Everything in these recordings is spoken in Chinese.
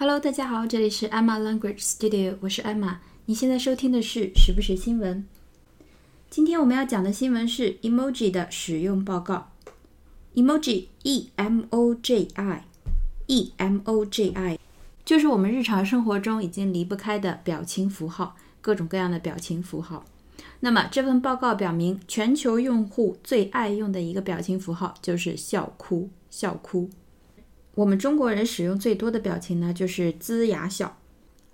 Hello，大家好，这里是 Emma Language Studio，我是 Emma。你现在收听的是时不时新闻。今天我们要讲的新闻是 emoji 的使用报告。emoji，e m o j i，e m o j i，就是我们日常生活中已经离不开的表情符号，各种各样的表情符号。那么这份报告表明，全球用户最爱用的一个表情符号就是笑哭，笑哭。我们中国人使用最多的表情呢，就是龇牙笑、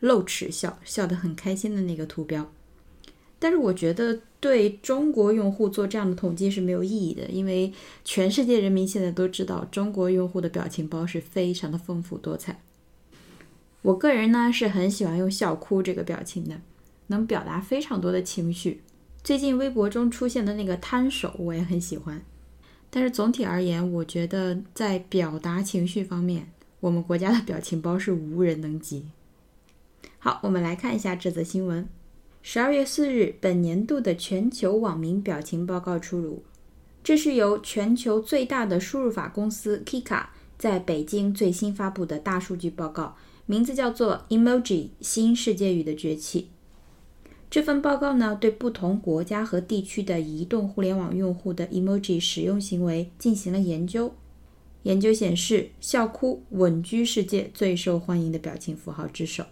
露齿笑，笑得很开心的那个图标。但是我觉得对中国用户做这样的统计是没有意义的，因为全世界人民现在都知道，中国用户的表情包是非常的丰富多彩。我个人呢是很喜欢用笑哭这个表情的，能表达非常多的情绪。最近微博中出现的那个摊手，我也很喜欢。但是总体而言，我觉得在表达情绪方面，我们国家的表情包是无人能及。好，我们来看一下这则新闻。十二月四日，本年度的全球网民表情报告出炉。这是由全球最大的输入法公司 Kika 在北京最新发布的大数据报告，名字叫做《Emoji 新世界语的崛起》。这份报告呢，对不同国家和地区的移动互联网用户的 emoji 使用行为进行了研究。研究显示，笑哭稳居世界最受欢迎的表情符号之首，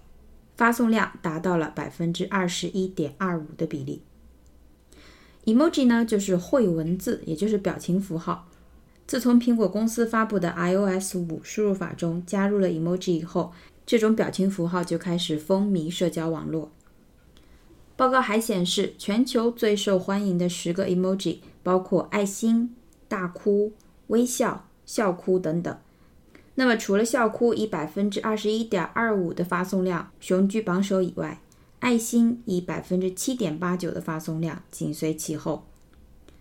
发送量达到了百分之二十一点二五的比例。emoji 呢，就是会文字，也就是表情符号。自从苹果公司发布的 iOS 五输入法中加入了 emoji 以后，这种表情符号就开始风靡社交网络。报告还显示，全球最受欢迎的十个 emoji 包括爱心、大哭、微笑、笑哭等等。那么，除了笑哭以百分之二十一点二五的发送量雄居榜首以外，爱心以百分之七点八九的发送量紧随其后。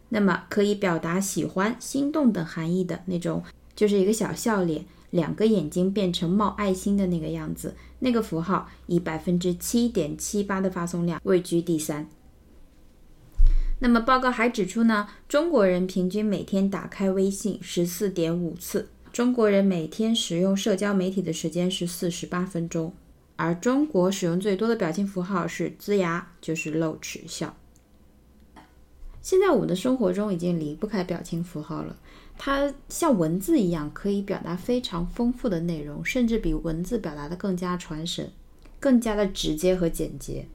那么，可以表达喜欢、心动等含义的那种，就是一个小笑脸。两个眼睛变成冒爱心的那个样子，那个符号以百分之七点七八的发送量位居第三。那么报告还指出呢，中国人平均每天打开微信十四点五次，中国人每天使用社交媒体的时间是四十八分钟，而中国使用最多的表情符号是龇牙，就是露齿笑。现在我们的生活中已经离不开表情符号了。它像文字一样，可以表达非常丰富的内容，甚至比文字表达的更加传神，更加的直接和简洁。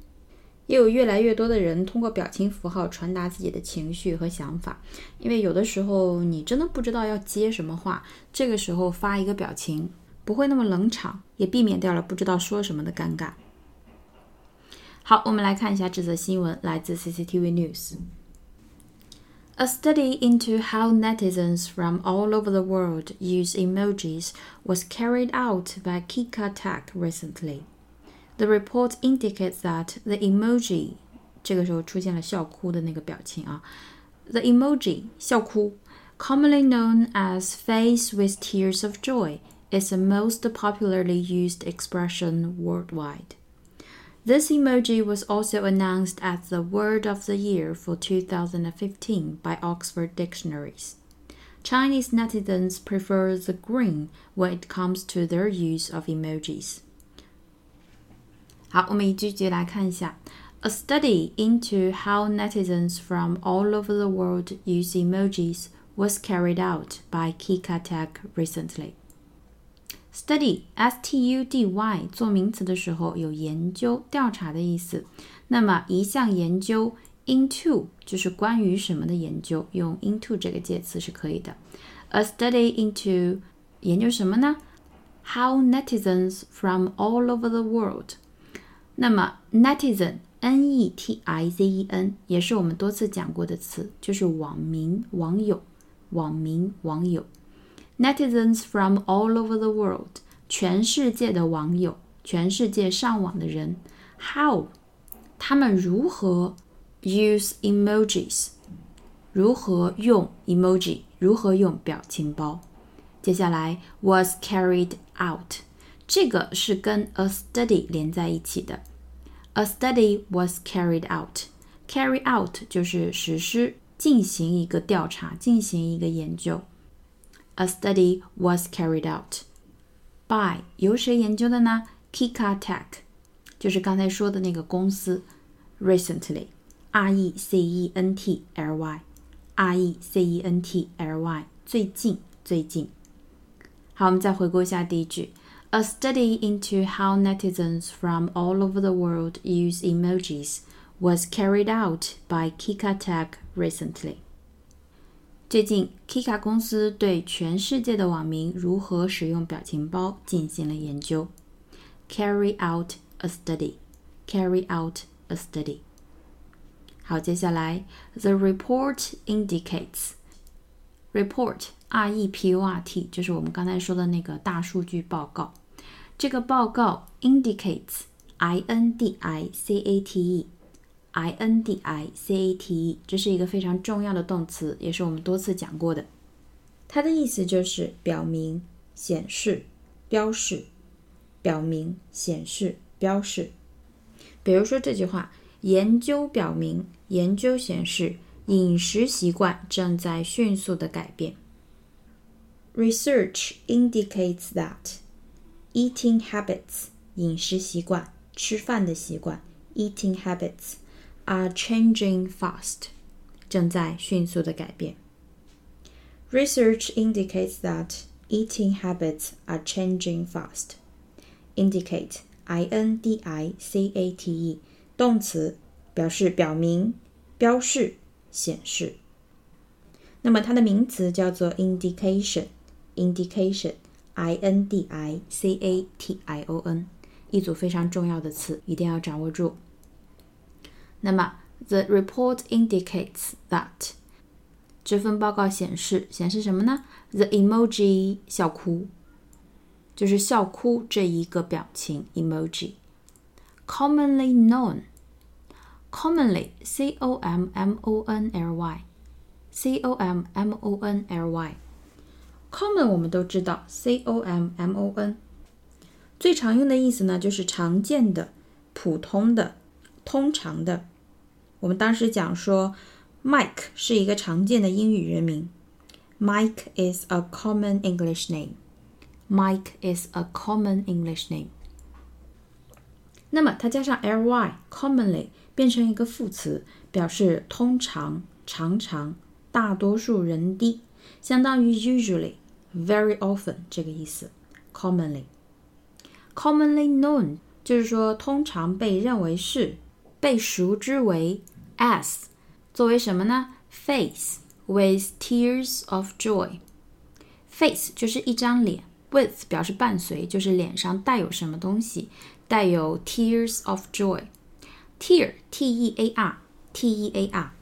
也有越来越多的人通过表情符号传达自己的情绪和想法，因为有的时候你真的不知道要接什么话，这个时候发一个表情，不会那么冷场，也避免掉了不知道说什么的尴尬。好，我们来看一下这则新闻，来自 CCTV News。A study into how netizens from all over the world use emojis was carried out by Kika Tech recently. The report indicates that the emoji 这个时候出现了笑哭的那个表情啊，the emoji 笑哭，commonly known as face with tears of joy, is the most popularly used expression worldwide. This emoji was also announced as the Word of the Year for 2015 by Oxford Dictionaries. Chinese netizens prefer the green when it comes to their use of emojis. 好，我们一句句来看一下。A study into how netizens from all over the world use emojis was carried out by Kika Tech recently. Study, s-t-u-d-y 做名词的时候有研究、调查的意思。那么一项研究 into 就是关于什么的研究，用 into 这个介词是可以的。A study into 研究什么呢？How netizens from all over the world。那么 netizen, n-e-t-i-z-e-n 也是我们多次讲过的词，就是网民、网友、网民、网友。Netizens from all over the world，全世界的网友，全世界上网的人，How，他们如何 use emojis，如何用 emoji，如何用表情包。接下来 was carried out，这个是跟 a study 连在一起的。A study was carried out，carry out 就是实施，进行一个调查，进行一个研究。 a study was carried out. by 由谁研究的呢？Kika Tech，就是刚才说的那个公司。Recently，R E C E N T L Y，R E C E N T L Y，最近，最近。好，我们再回顾一下第一句。A study into how netizens from all over the world use emojis was carried out by Kika Tech recently. 最近，Kika 公司对全世界的网民如何使用表情包进行了研究。Carry out a study. Carry out a study. 好，接下来，the report indicates. Report R E P O R T 就是我们刚才说的那个大数据报告。这个报告 indicates I N D I C A T E I N D I C A T E，这是一个非常重要的动词，也是我们多次讲过的。它的意思就是表明、显示、标示、表明、显示、标示。比如说这句话：研究表明，研究显示。饮食习惯正在迅速的改变。Research indicates that eating habits 饮食习惯、吃饭的习惯 eating habits are changing fast 正在迅速的改变。Research indicates that eating habits are changing fast. Indicate i n d i c a t e 动词表示表明、标示。显示。那么它的名词叫做 indication，indication，i n d i c a t i o n，一组非常重要的词，一定要掌握住。 那么 the report indicates that 这份报告显示显示什么呢？the emoji 笑哭，就是笑哭这一个表情 emoji，commonly known。commonly c o m m o n l y c o m m o n l y common 我们都知道 c o m m o n 最常用的意思呢就是常见的、普通的、通常的。 我们当时讲说，Mike 是一个常见的英语人名。Mike is a common English name. Mike is a common English name. 那么它加上 ly，commonly 变成一个副词，表示通常、常常、大多数人的，相当于 usually、very often 这个意思。commonly、commonly known 就是说通常被认为是、被熟知为 S，作为什么呢？face with tears of joy。face 就是一张脸，with 表示伴随，就是脸上带有什么东西，带有 tears of joy。Tear, T-E-A-R, T-E-A-R，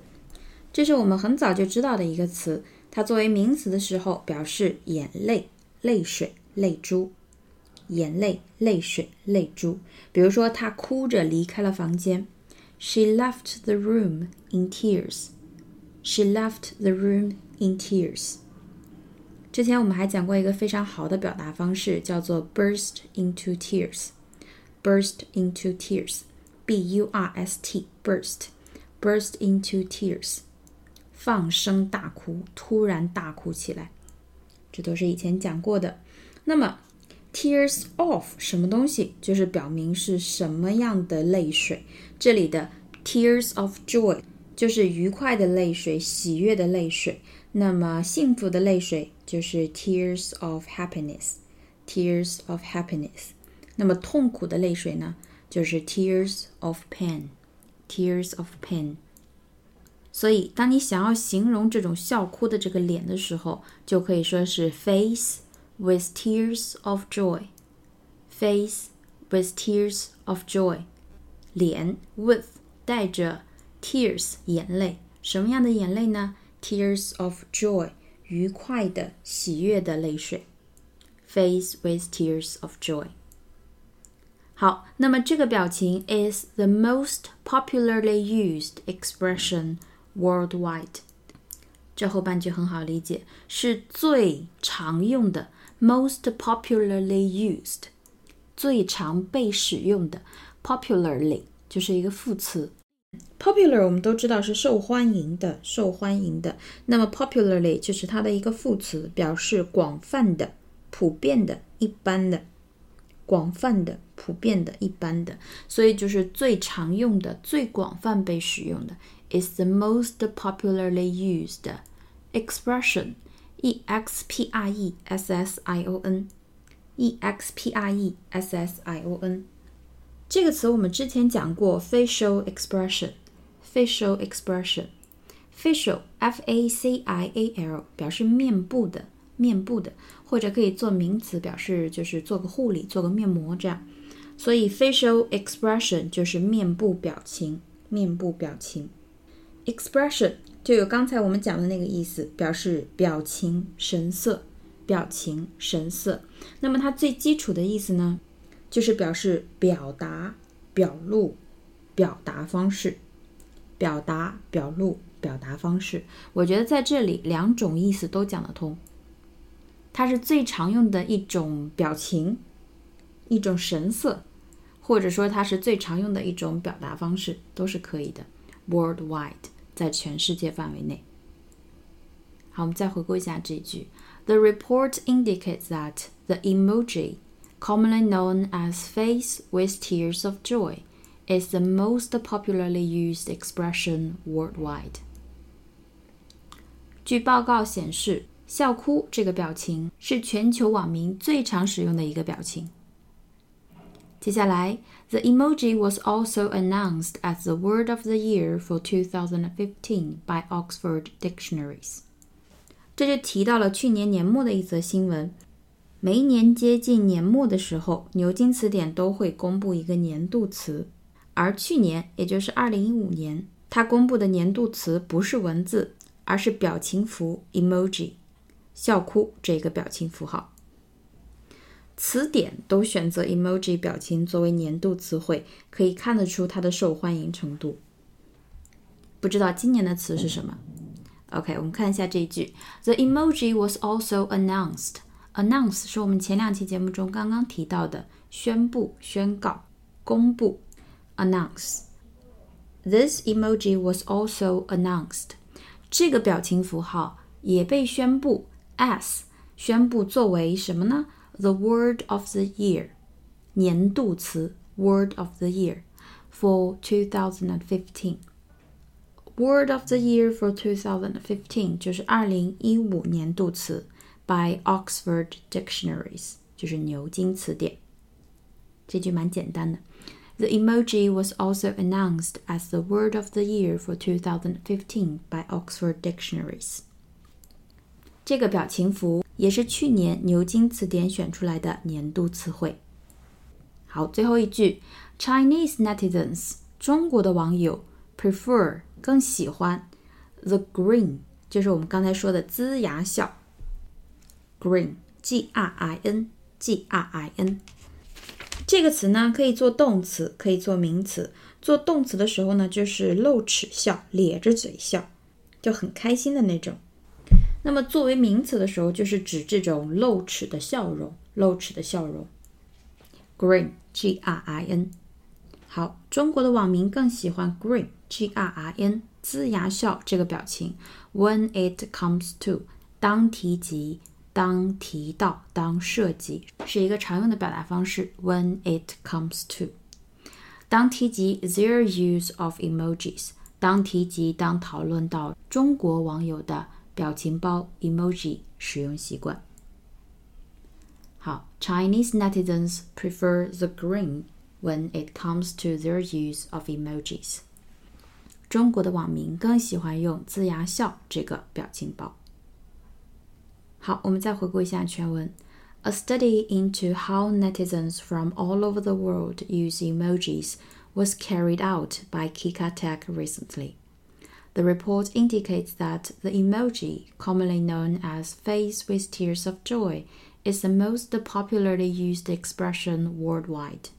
这是我们很早就知道的一个词。它作为名词的时候，表示眼泪、泪水、泪珠。眼泪、泪水、泪珠。比如说，她哭着离开了房间。She left the room in tears. She left the room in tears. 之前我们还讲过一个非常好的表达方式，叫做 burst into tears. Burst into tears. b u r s t burst burst into tears，放声大哭，突然大哭起来，这都是以前讲过的。那么 tears of 什么东西，就是表明是什么样的泪水。这里的 tears of joy 就是愉快的泪水，喜悦的泪水。那么幸福的泪水就是 tears of happiness，tears of happiness。那么痛苦的泪水呢？就是 tears of pain，tears of pain。所以，当你想要形容这种笑哭的这个脸的时候，就可以说是 face with tears of joy，face with tears of joy。脸 with 带着 tears 眼泪，什么样的眼泪呢？tears of joy，愉快的、喜悦的泪水。face with tears of joy。好，那么这个表情 is the most popularly used expression worldwide。这后半句很好理解，是最常用的 ，most popularly used，最常被使用的，popularly 就是一个副词。popular 我们都知道是受欢迎的，受欢迎的。那么 popularly 就是它的一个副词，表示广泛的、普遍的、一般的。广泛的、普遍的、一般的，所以就是最常用的、最广泛被使用的。is the most popularly used expression. E X P R E S S I O N. E X P R E S S I O N. 这个词我们之前讲过，facial expression。facial expression。facial f a c i a l 表示面部的，面部的，或者可以做名词，表示就是做个护理，做个面膜这样。所以 facial expression 就是面部表情，面部表情。expression 就有刚才我们讲的那个意思，表示表情、神色、表情、神色。那么它最基础的意思呢，就是表示表达、表露、表达方式、表达、表露、表达方式。我觉得在这里两种意思都讲得通。它是最常用的一种表情、一种神色，或者说它是最常用的一种表达方式，都是可以的。Worldwide。在全世界范围内。好，我们再回顾一下这句：The report indicates that the emoji, commonly known as face with tears of joy, is the most popularly used expression worldwide. 据报告显示，笑哭这个表情是全球网民最常使用的一个表情。接下来 ，the emoji was also announced as the word of the year for 2015 by Oxford Dictionaries。这就提到了去年年末的一则新闻。每一年接近年末的时候，牛津词典都会公布一个年度词，而去年，也就是2015年，它公布的年度词不是文字，而是表情符 emoji，笑哭这个表情符号。词典都选择 emoji 表情作为年度词汇，可以看得出它的受欢迎程度。不知道今年的词是什么？OK，我们看一下这一句：The emoji was also announced. Announce 是我们前两期节目中刚刚提到的宣布、宣告、公布。Announce. This emoji was also announced. 这个表情符号也被宣布 as 宣布作为什么呢 ？the word of the year 年度词 word of the year for 2015 word of the year for 2015就是二零一五年度词 by Oxford Dictionaries 就是牛津词典。这句蛮简单的。The emoji was also announced as the word of the year for 2015 by Oxford Dictionaries. 这个表情符 也是去年牛津词典选出来的年度词汇。好，最后一句，Chinese netizens，中国的网友 prefer 更喜欢 the green（ 就是我们刚才说的龇牙笑。green，g-r-i-n，g-r-i-n 这个词呢可以做动词，可以做名词。做动词的时候呢，就是露齿笑，咧着嘴笑，就很开心的那种。那么作为名词的时候，就是指这种露齿的笑容，露齿的笑容。Grin，G R I N。好，中国的网民更喜欢 Grin，G R I N，龇牙笑这个表情。When it comes to，当提及，当提到，当涉及，是一个常用的表达方式。When it comes to，当提及 their use of emojis，当提及，当讨论到中国网友的。表情包 emoji 使用习惯。好，Chinese netizens prefer the grin when it comes to their use of emojis。中国的网民更喜欢用龇牙笑这个表情包。好，我们再回顾一下全文。A study into how netizens from all over the world use emojis was carried out by Kika Tech recently. The report indicates that the emoji, commonly known as face with tears of joy, is the most popularly used expression worldwide.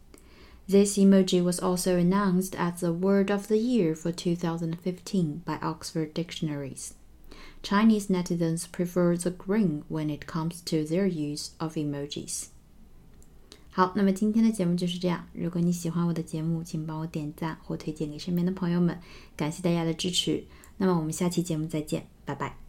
This emoji was also announced as the word of the year for 2015 by Oxford Dictionaries. Chinese netizens prefer the grin when it comes to their use of emojis. 好，那么今天的节目就是这样。如果你喜欢我的节目，请帮我点赞或推荐给身边的朋友们，感谢大家的支持。那么我们下期节目再见，拜拜。